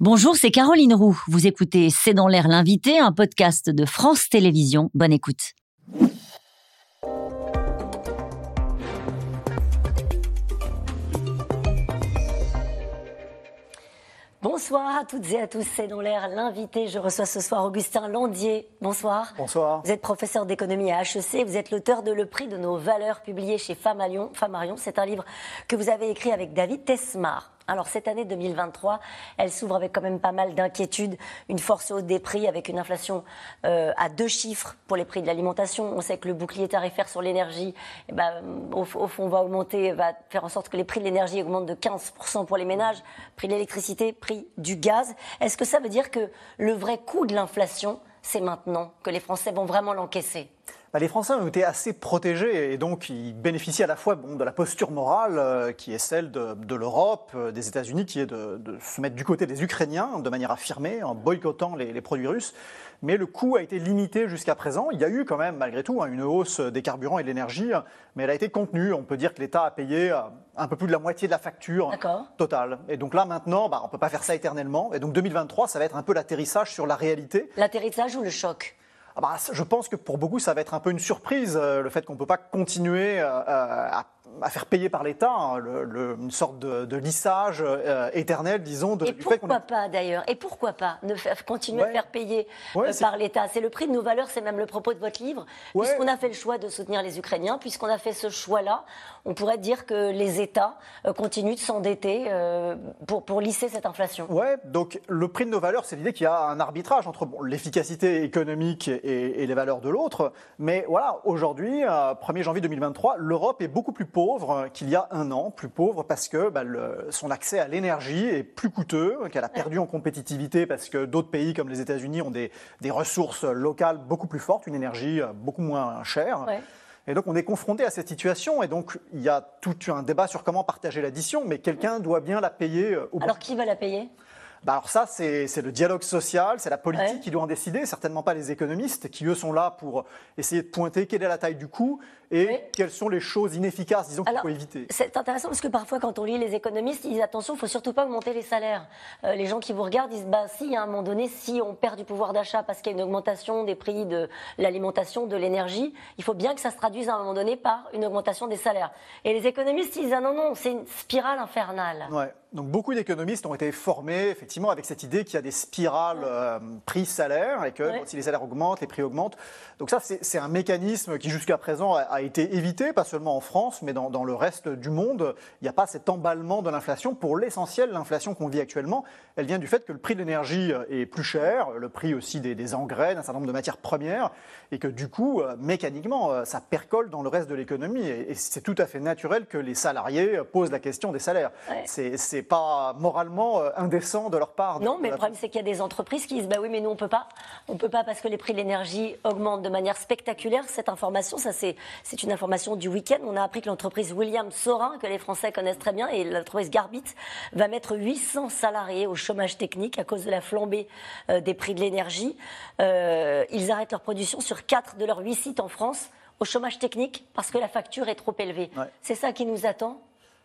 Bonjour, c'est Caroline Roux. Vous écoutez C'est dans l'air l'invité, un podcast de France Télévisions. Bonne écoute. Bonsoir à toutes et à tous, c'est dans l'air l'invité. Je reçois ce soir Augustin Landier. Bonsoir. Bonsoir. Vous êtes professeur d'économie à HEC, vous êtes l'auteur de Le prix de nos valeurs publié chez Famarion. Famarion, c'est un livre que vous avez écrit avec David Tesmar. Alors cette année 2023, elle s'ouvre avec quand même pas mal d'inquiétudes, une force haute des prix avec une inflation euh, à deux chiffres pour les prix de l'alimentation. On sait que le bouclier tarifaire sur l'énergie, eh ben, au, fond, va augmenter, va faire en sorte que les prix de l'énergie augmentent de 15% pour les ménages, prix de l'électricité, prix du gaz. Est-ce que ça veut dire que le vrai coût de l'inflation, c'est maintenant que les Français vont vraiment l'encaisser? Bah, les Français ont été assez protégés et donc ils bénéficient à la fois bon, de la posture morale euh, qui est celle de, l'Europe, euh, des États-Unis, qui est de, se mettre du côté des Ukrainiens de manière affirmée en boycottant les, produits russes. Mais le coût a été limité jusqu'à présent. Il y a eu quand même, malgré tout, hein, une hausse des carburants et de l'énergie, mais elle a été contenue. On peut dire que l'État a payé euh, un peu plus de la moitié de la facture totale. Et donc là, maintenant, bah, on ne peut pas faire ça éternellement. Et donc 2023, ça va être un peu l'atterrissage sur la réalité. L'atterrissage ou le choc? Bah, je pense que pour beaucoup, ça va être un peu une surprise, euh, le fait qu'on ne peut pas continuer euh, à à faire payer par l'État, hein, une sorte de, lissage euh, éternel, disons. De, et pourquoi pas d'ailleurs? Et pourquoi pas ne faire, continuer à faire payer euh, par l'État? C'est le prix de nos valeurs, c'est même le propos de votre livre. Puisqu'on a fait le choix de soutenir les Ukrainiens, puisqu'on a fait ce choix-là, on pourrait dire que les États euh, continuent de s'endetter pour, pour lisser cette inflation. Oui, donc le prix de nos valeurs, c'est l'idée qu'il y a un arbitrage entre bon, l'efficacité économique et, et, les valeurs de l'autre. Mais voilà, aujourd'hui, 1er janvier 2023, l'Europe est beaucoup plus pauvre pauvre qu'il y a un an, plus pauvre parce que bah, son accès à l'énergie est plus coûteux, qu'elle a perdu en compétitivité parce que d'autres pays comme les États-Unis ont des, ressources locales beaucoup plus fortes, une énergie euh, beaucoup moins chère. Et donc on est confronté à cette situation et donc il y a tout un débat sur comment partager l'addition, mais quelqu'un doit bien la payer. Euh, au Alors qui va la payer? Bah alors ça, c'est le dialogue social, c'est la politique qui doit en décider, certainement pas les économistes qui, eux, sont là pour essayer de pointer quelle est la taille du coût et quelles sont les choses inefficaces, disons, qu'il faut éviter. C'est intéressant parce que parfois, quand on lit les économistes, ils disent attention, il ne faut surtout pas augmenter les salaires. Euh, les gens qui vous regardent disent bah, si, à un moment donné, si on perd du pouvoir d'achat parce qu'il y a une augmentation des prix de l'alimentation, de l'énergie, il faut bien que ça se traduise à un moment donné par une augmentation des salaires. Et les économistes ils disent ah non, non, c'est une spirale infernale. Ouais. Donc beaucoup d'économistes ont été formés effectivement avec cette idée qu'il y a des spirales euh, prix-salaire et que si les salaires augmentent, les prix augmentent. Donc ça, c'est un mécanisme qui jusqu'à présent a, a, été évité, pas seulement en France, mais dans, dans le reste du monde. Il n'y a pas cet emballement de l'inflation. Pour l'essentiel, l'inflation qu'on vit actuellement, elle vient du fait que le prix de l'énergie est plus cher, le prix aussi des, des engrais, d'un certain nombre de matières premières, et que du coup, euh, mécaniquement, euh, ça percole dans le reste de l'économie. Et, c'est tout à fait naturel que les salariés posent la question des salaires. C'est c'est pas moralement euh, indécent de leur part. Non, mais le problème, c'est qu'il y a des entreprises qui disent bah oui, mais nous, on peut pas. On peut pas parce que les prix de l'énergie augmentent de manière spectaculaire. Cette information, ça, c'est une information du week-end. On a appris que l'entreprise William Sorin, que les Français connaissent très bien, et l'entreprise Garbit, va mettre 800 salariés au chômage technique à cause de la flambée euh, des prix de l'énergie. Euh, ils arrêtent leur production sur 4 de leurs 8 sites en France au chômage technique parce que la facture est trop élevée. C'est ça qui nous attend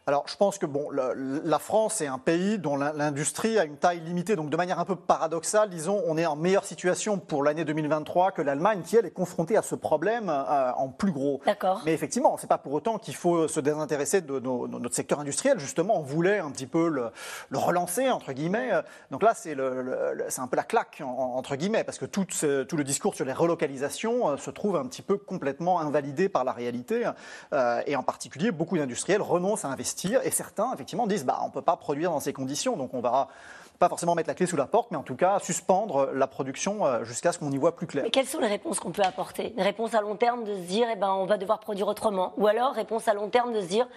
alors, je pense que bon, la France est un pays dont l'industrie a une taille limitée, donc de manière un peu paradoxale, disons, on est en meilleure situation pour l'année 2023 que l'Allemagne, qui elle est confrontée à ce problème euh, en plus gros. D'accord. Mais effectivement, c'est pas pour autant qu'il faut se désintéresser de, notre secteur industriel. Justement, on voulait un petit peu le, relancer entre guillemets. Donc là, c'est c'est un peu la claque entre guillemets, parce que tout, tout le discours sur les relocalisations euh, se trouve un petit peu complètement invalidé par la réalité, euh, et en particulier, beaucoup d'industriels renoncent à investir et certains, effectivement, disent bah, on ne peut pas produire dans ces conditions, donc on va pas forcément mettre la clé sous la porte, mais en tout cas suspendre la production euh, jusqu'à ce qu'on y voit plus clair. Mais quelles sont les réponses qu'on peut apporter? Une réponse à long terme de se dire eh ben, on va devoir produire autrement? Ou alors réponse à long terme de se dire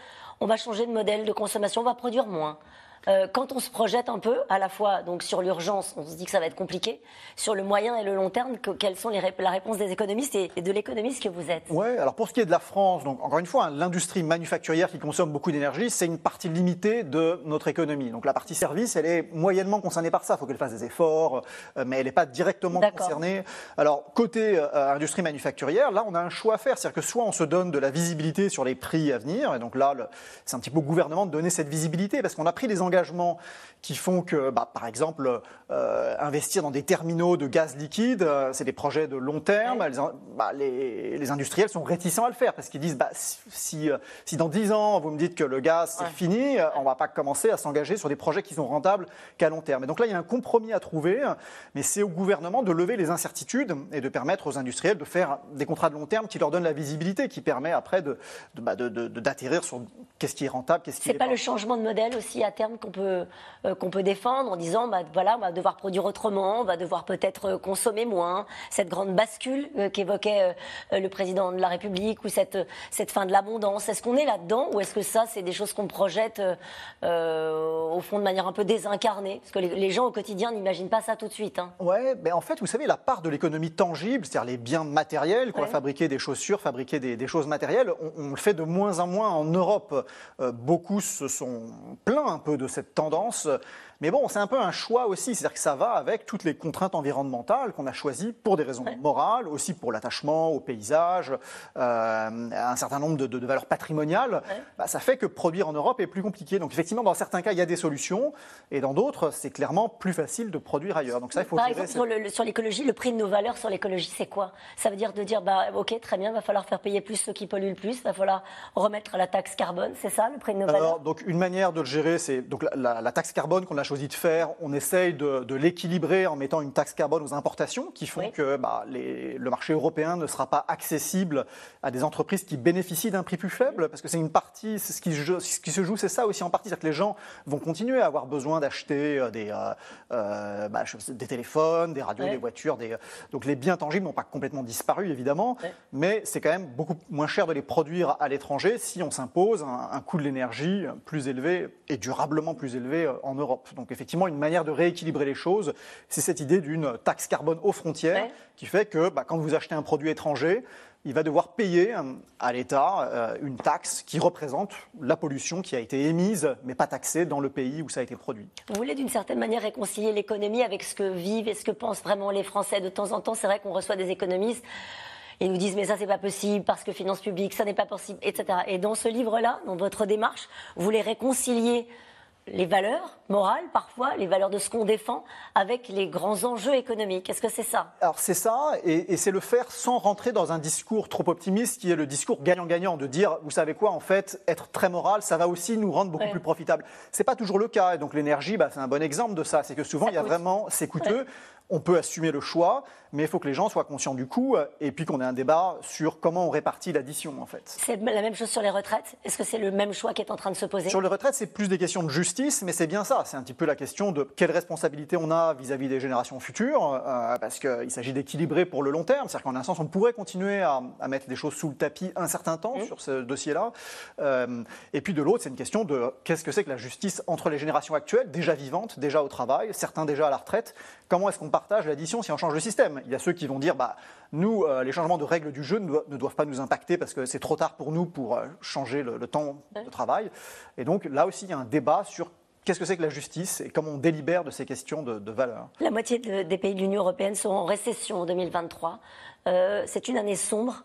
on va changer de modèle de consommation, on va produire moins? Euh, quand on se projette un peu, à la fois donc sur l'urgence, on se dit que ça va être compliqué, sur le moyen et le long terme, quelles sont les la réponse des économistes et, de l'économiste que vous êtes? Oui, alors pour ce qui est de la France, donc encore une fois, hein, l'industrie manufacturière qui consomme beaucoup d'énergie, c'est une partie limitée de notre économie. Donc la partie service, elle est moyennement concernée par ça. Il faut qu'elle fasse des efforts, euh, mais elle n'est pas directement concernée. Alors côté euh, industrie manufacturière, là, on a un choix à faire, c'est-à-dire que soit on se donne de la visibilité sur les prix à venir, et donc là, c'est un petit peu au gouvernement de donner cette visibilité, parce qu'on a pris des engagements engagements qui font que, bah, par exemple, euh, investir dans des terminaux de gaz liquide, euh, c'est des projets de long terme. Bah, les, les, industriels sont réticents à le faire parce qu'ils disent bah, si, euh, si, dans 10 ans vous me dites que le gaz c'est fini, on ne va pas commencer à s'engager sur des projets qui sont rentables qu'à long terme. Et donc là, il y a un compromis à trouver, mais c'est au gouvernement de lever les incertitudes et de permettre aux industriels de faire des contrats de long terme qui leur donnent la visibilité, qui permet après d'atterrir de, de, de, sur qu'est-ce qui est rentable, qu'est-ce qui n'est pas. C'est pas le changement de modèle aussi à terme qu'on peut, qu'on peut défendre en disant bah, voilà, on va devoir produire autrement, on va devoir peut-être euh, consommer moins, cette grande bascule euh, qu'évoquait euh, le président de la République ou cette, cette fin de l'abondance. Est-ce qu'on est là-dedans ou est-ce que ça, c'est des choses qu'on projette au fond de manière un peu désincarnée? Parce que les, gens au quotidien n'imaginent pas ça tout de suite. Hein. Ouais, mais en fait, vous savez, la part de l'économie tangible, c'est-à-dire les biens matériels, qu'on va fabriquer des chaussures, fabriquer des, choses matérielles, on, le fait de moins en moins en Europe. beaucoup se sont plaints un peu de cette tendance. Mais bon, c'est un peu un choix aussi, c'est-à-dire que ça va avec toutes les contraintes environnementales qu'on a choisies pour des raisons morales, aussi pour l'attachement au paysage, euh, un certain nombre de, valeurs patrimoniales. Bah, ça fait que produire en Europe est plus compliqué. Donc effectivement, dans certains cas, il y a des solutions, et dans d'autres, c'est clairement plus facile de produire ailleurs. Donc ça, il faut Par exemple, sur l'écologie, le, prix de nos valeurs sur l'écologie, c'est quoi? Ça veut dire de dire, bah, ok, très bien, il va falloir faire payer plus ceux qui polluent le plus, il va falloir remettre la taxe carbone, c'est ça le prix de nos valeurs? Donc une manière de le gérer, c'est donc la, la taxe carbone qu'on a choisi de faire, on essaye de, l'équilibrer en mettant une taxe carbone aux importations qui font que bah, le marché européen ne sera pas accessible à des entreprises qui bénéficient d'un prix plus faible, parce que c'est une partie, ce qui, ce qui se joue, c'est ça aussi en partie, c'est que les gens vont continuer à avoir besoin d'acheter euh, des, euh, euh, bah, des téléphones, des radios, des voitures, des, donc les biens tangibles n'ont pas complètement disparu évidemment, mais c'est quand même beaucoup moins cher de les produire à l'étranger si on s'impose un, un coût de l'énergie plus élevé et durablement plus élevé en Europe. Donc effectivement une manière de rééquilibrer les choses. C'est cette idée d'une taxe carbone aux frontières qui fait que bah, quand vous achetez un produit étranger, il va devoir payer euh, à l'État euh, une taxe qui représente la pollution qui a été émise, mais pas taxée dans le pays où ça a été produit. Vous voulez d'une certaine manière réconcilier l'économie avec ce que vivent et ce que pensent vraiment les Français. De temps en temps, c'est vrai qu'on reçoit des économistes. Ils nous disent mais ça c'est pas possible parce que finances publiques ça n'est pas possible etc. Et dans ce livre-là, dans votre démarche, vous voulez réconcilier les valeurs morales, parfois, les valeurs de ce qu'on défend, avec les grands enjeux économiques. Est-ce que c'est ça? Alors c'est ça, et, c'est le faire sans rentrer dans un discours trop optimiste, qui est le discours gagnant-gagnant, de dire, vous savez quoi, en fait, être très moral, ça va aussi nous rendre beaucoup plus profitables. C'est pas toujours le cas, et donc l'énergie, bah, c'est un bon exemple de ça. C'est que souvent, il y a vraiment, c'est coûteux on peut assumer le choix, mais il faut que les gens soient conscients du coût et puis qu'on ait un débat sur comment on répartit l'addition en fait. C'est la même chose sur les retraites? Est-ce que c'est le même choix qui est en train de se poser? Sur les retraites, c'est plus des questions de justice, mais c'est bien ça. C'est un petit peu la question de quelle responsabilité on a vis-à-vis des générations futures, euh, parce qu'il s'agit d'équilibrer pour le long terme. C'est-à-dire qu'en un sens, on pourrait continuer à, mettre des choses sous le tapis un certain temps mmh. sur ce dossier-là. Euh, et puis de l'autre, c'est une question de qu'est-ce que c'est que la justice entre les générations actuelles, déjà vivantes, déjà au travail, certains déjà à la retraite? Comment est-ce qu'on partage l'addition si on change le système. Il y a ceux qui vont dire, bah, nous, euh, les changements de règles du jeu ne, doivent pas nous impacter parce que c'est trop tard pour nous pour euh, changer le, temps de travail. Et donc là aussi, il y a un débat sur Qu'est-ce que c'est que la justice et comment on délibère de ces questions de, de valeur La moitié des pays de l'Union européenne sont en récession en 2023. Euh, c'est une année sombre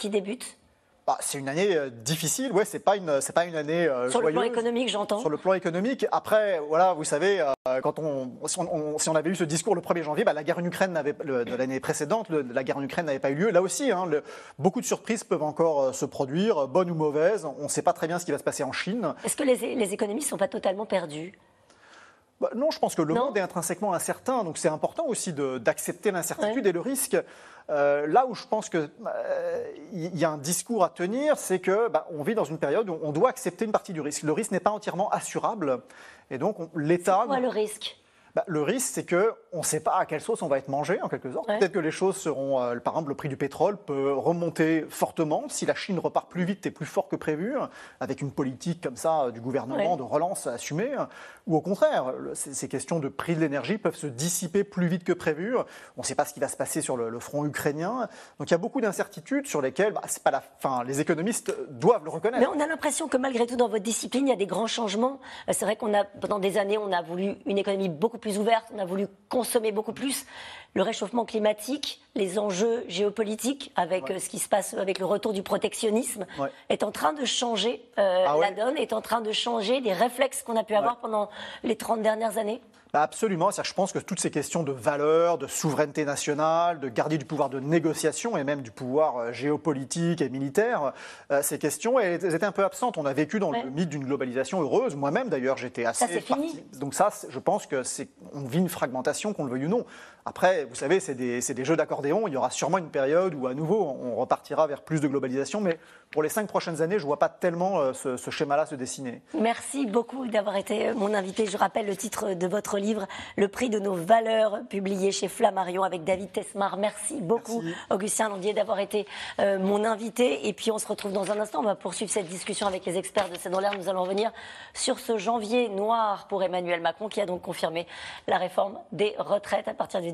qui débute. Bah, c'est une année euh, difficile, ouais, c'est pas une, c'est pas une année euh, Sur le plan économique, j'entends. Sur le plan économique, après, voilà, vous savez, euh, quand on si, on, avait eu ce discours le 1er janvier, bah, la guerre en Ukraine de l'année précédente, la guerre en Ukraine n'avait pas eu lieu. Là aussi, hein, beaucoup de surprises peuvent encore se produire, bonnes ou mauvaises. On ne sait pas très bien ce qui va se passer en Chine. Est-ce que les, les économies ne sont pas totalement perdues? Bah, non, je pense que le monde est intrinsèquement incertain, donc c'est important aussi d'accepter l'incertitude et le risque. Euh, là où je pense qu'il euh, y a un discours à tenir, c'est que bah, on vit dans une période où on doit accepter une partie du risque. Le risque n'est pas entièrement assurable, et donc l'État. C'est quoi le risque? Bah, le risque, c'est qu'on ne sait pas à quelle sauce on va être mangé, en quelque sorte. Peut-être que les choses seront. Euh, par exemple, le prix du pétrole peut remonter fortement si la Chine repart plus vite et plus fort que prévu, avec une politique comme ça du gouvernement de relance assumée. Ou au contraire, ces questions de prix de l'énergie peuvent se dissiper plus vite que prévu. On ne sait pas ce qui va se passer sur le, front ukrainien. Donc il y a beaucoup d'incertitudes sur lesquelles bah, c'est pas la fin. Les économistes doivent le reconnaître. Mais on a l'impression que malgré tout, dans votre discipline, il y a des grands changements. Euh, c'est vrai qu'on a, pendant des années, on a voulu une économie beaucoup plus plus ouverte, on a voulu consommer beaucoup plus. Le réchauffement climatique, les enjeux géopolitiques, avec ce qui se passe avec le retour du protectionnisme, est en train de changer ah la donne, est en train de changer les réflexes qu'on a pu avoir pendant les 30 dernières années bah, absolument. Je pense que toutes ces questions de valeur, de souveraineté nationale, de garder du pouvoir de négociation et même du pouvoir euh, géopolitique et militaire, euh, ces questions elles étaient un peu absentes. On a vécu dans le mythe d'une globalisation heureuse. Moi-même, d'ailleurs, j'étais assez. Ça, c'est fini. Donc ça, je pense que c'est on vit une fragmentation, qu'on le veuille ou non. Après, vous savez, c'est des, des, jeux d'accordéon. Il y aura sûrement une période où, à nouveau, on repartira vers plus de globalisation. Mais pour les cinq prochaines années, je ne vois pas tellement euh, ce, ce schéma-là se dessiner. Merci beaucoup d'avoir été mon invité. Je rappelle le titre de votre livre, Le prix de nos valeurs, publié chez Flammarion avec David Tesmar. Merci beaucoup, Augustin Landier, d'avoir été euh, mon invité. Et puis, on se retrouve dans un instant. On va poursuivre cette discussion avec les experts de C'est dans l'air. Nous allons revenir sur ce janvier noir pour Emmanuel Macron, qui a donc confirmé la réforme des retraites à partir du